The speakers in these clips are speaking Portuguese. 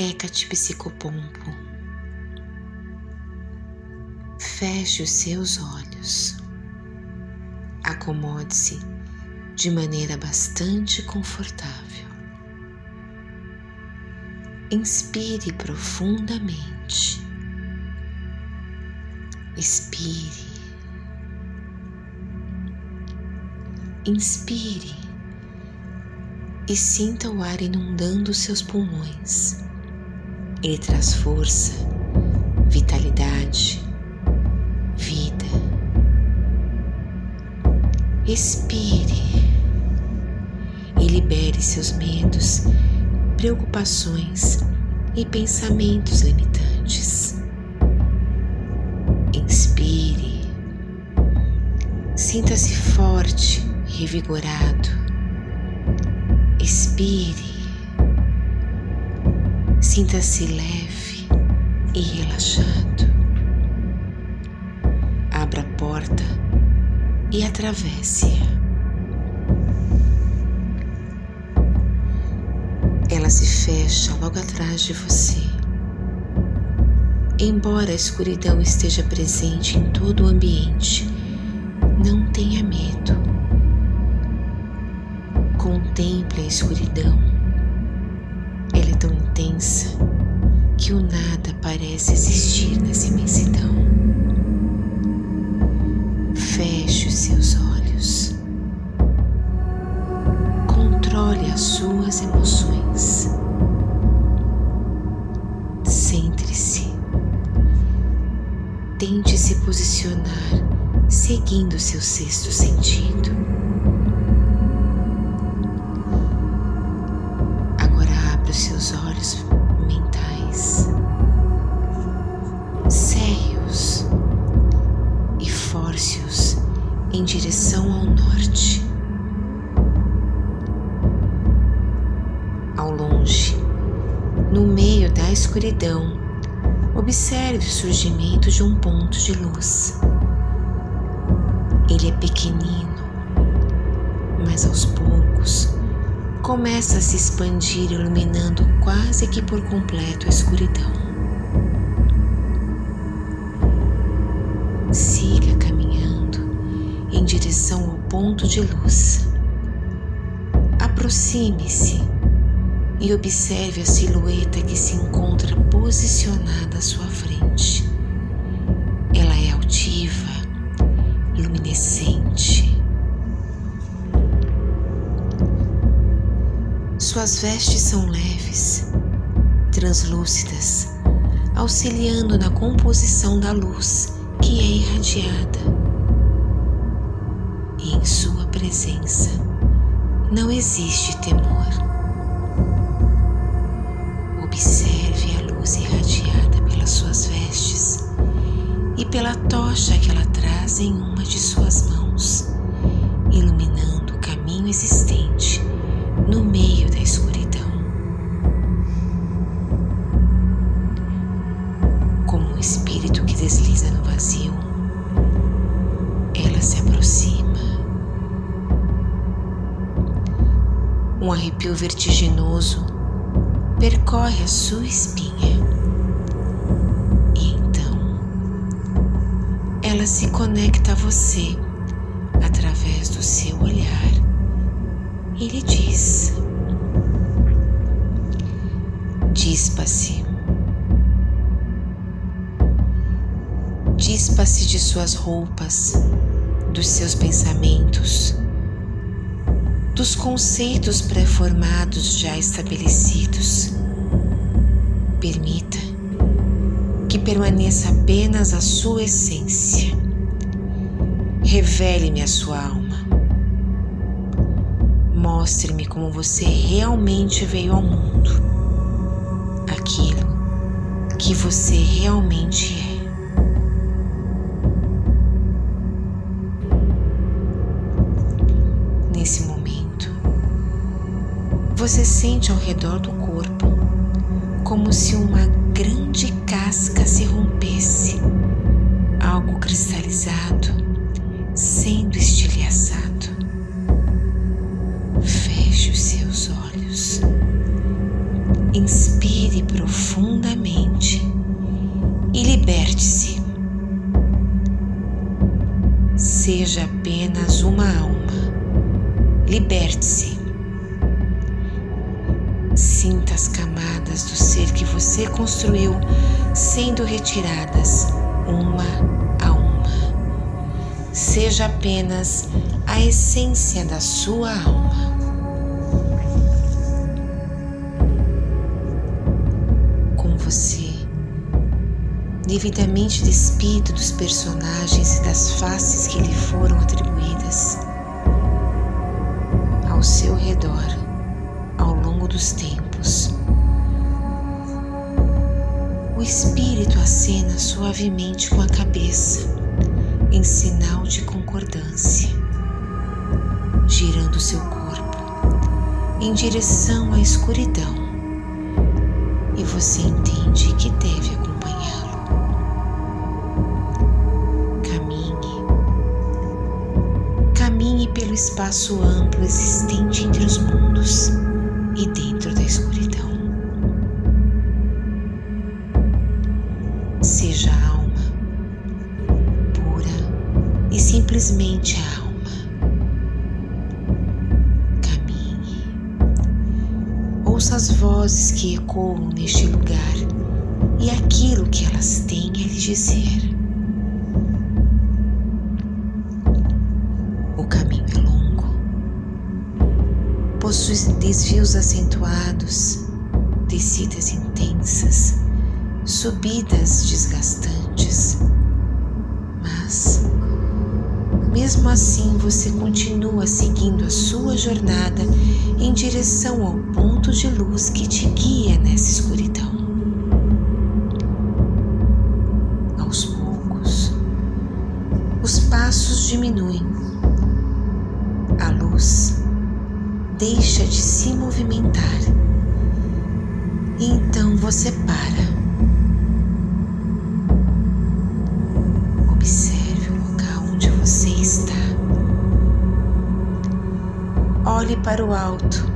Hecate Psicopompo. Feche os seus olhos. Acomode-se de maneira bastante confortável. Inspire profundamente. Expire. Inspire e sinta o ar inundando seus pulmões. Ele traz força, vitalidade, vida. Expire e libere seus medos, preocupações e pensamentos limitantes. Inspire, sinta-se forte, revigorado. Expire, sinta-se leve e relaxado. Abra a porta e atravesse-a. Ela se fecha logo atrás de você. Embora a escuridão esteja presente em todo o ambiente, não tenha medo. Contemple a escuridão. Tão intensa que o nada parece existir nessa imensidão. Feche os seus olhos. Controle as suas emoções. Centre-se. Tente se posicionar seguindo seu sexto sentido. No meio da escuridão, observe o surgimento de um ponto de luz. Ele é pequenino, mas aos poucos começa a se expandir, iluminando quase que por completo a escuridão. Siga caminhando em direção ao ponto de luz. Aproxime-se e observe a silhueta que se encontra posicionada à sua frente. Ela é altiva, luminescente. Suas vestes são leves, translúcidas, auxiliando na composição da luz que é irradiada. E em sua presença não existe temor. Pela tocha que ela traz em uma de suas mãos, iluminando o caminho existente no meio da escuridão. Como um espírito que desliza no vazio, ela se aproxima. Um arrepio vertiginoso percorre a sua espinha. Ela se conecta a você através do seu olhar e lhe diz: Dispa-se. Dispa-se de suas roupas, dos seus pensamentos, dos conceitos pré-formados já estabelecidos. Permita que permaneça apenas a sua essência. Revele-me a sua alma. Mostre-me como você realmente veio ao mundo. Aquilo que você realmente é. Nesse momento, você sente ao redor do corpo como se uma de casca se rompesse, algo cristalizado sendo estilhaçado. Feche os seus olhos, inspire profundamente e liberte-se. Seja apenas uma alma, liberte-se. Sinta as camadas do ser que você construiu sendo retiradas uma a uma. Seja apenas a essência da sua alma. Com você, devidamente despido dos personagens e das faces que lhe foram atribuídas, ao seu redor, ao longo dos tempos, o espírito acena suavemente com a cabeça, em sinal de concordância, girando seu corpo em direção à escuridão, e você entende que deve acompanhá-lo. Caminhe, caminhe pelo espaço amplo existente entre os mundos e dentro simplesmente a alma. Caminhe, ouça as vozes que ecoam neste lugar e aquilo que elas têm a lhe dizer. O caminho é longo, possui desvios acentuados, descidas intensas subidas desgastantes, mas mesmo assim você continua seguindo a sua jornada em direção ao ponto de luz que te guia nessa escuridão. Aos poucos, os passos diminuem, a luz deixa de se movimentar. E então você para Olhe para o alto.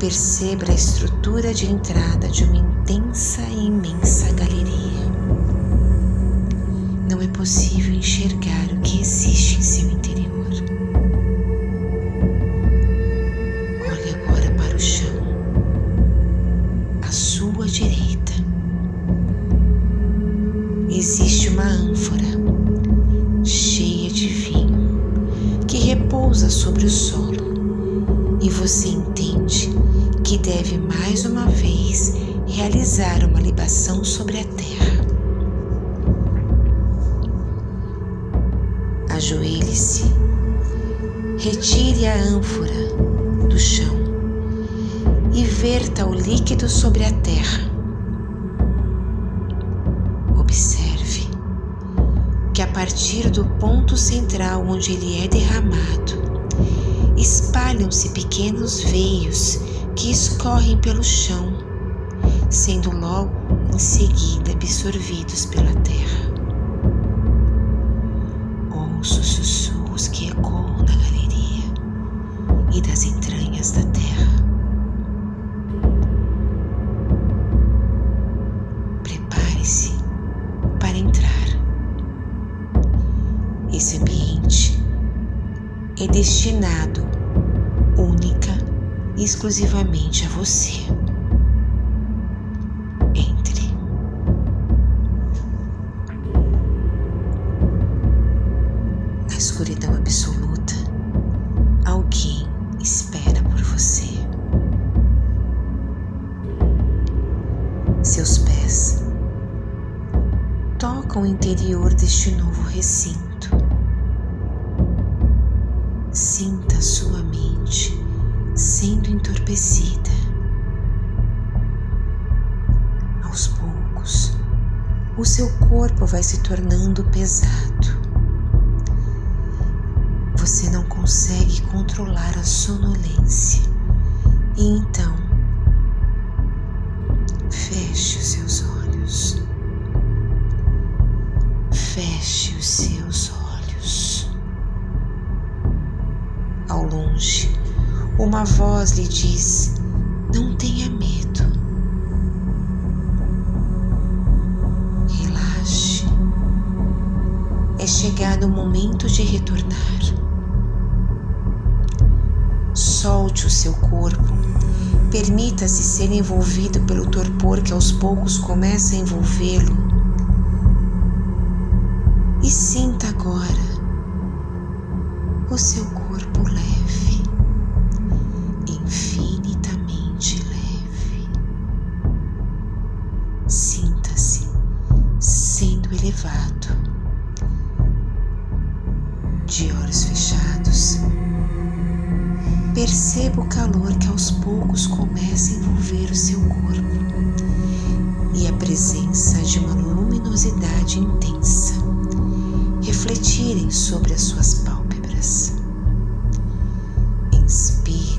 Perceba a estrutura de entrada de uma intensa e imensa galeria. Não é possível enxergar o que existe em seu interior. Você entende que deve mais uma vez realizar uma libação sobre a terra. Ajoelhe-se, retire a ânfora do chão e verta o líquido sobre a terra. Observe que a partir do ponto central onde ele é derramado, espalham-se pequenos veios que escorrem pelo chão, sendo logo em seguida absorvidos pela terra. Ouço os sussurros que ecoam na galeria e das entranhas da terra. Prepare-se para entrar. Esse ambiente é destinado exclusivamente a você. Entre. Na escuridão absoluta, alguém espera por você. Seus pés tocam o interior deste novo recinto. Entorpecida. Aos poucos, o seu corpo vai se tornando pesado. Você não consegue controlar a sonolência e então voz lhe diz: Não tenha medo. Relaxe. chegado o momento de retornar. Solte o seu corpo, permita-se ser envolvido pelo torpor que aos poucos começa a envolvê-lo e sinta agora o seu corpo De olhos fechados, perceba o calor que aos poucos começa a envolver o seu corpo e a presença de uma luminosidade intensa refletirem sobre as suas pálpebras. Inspire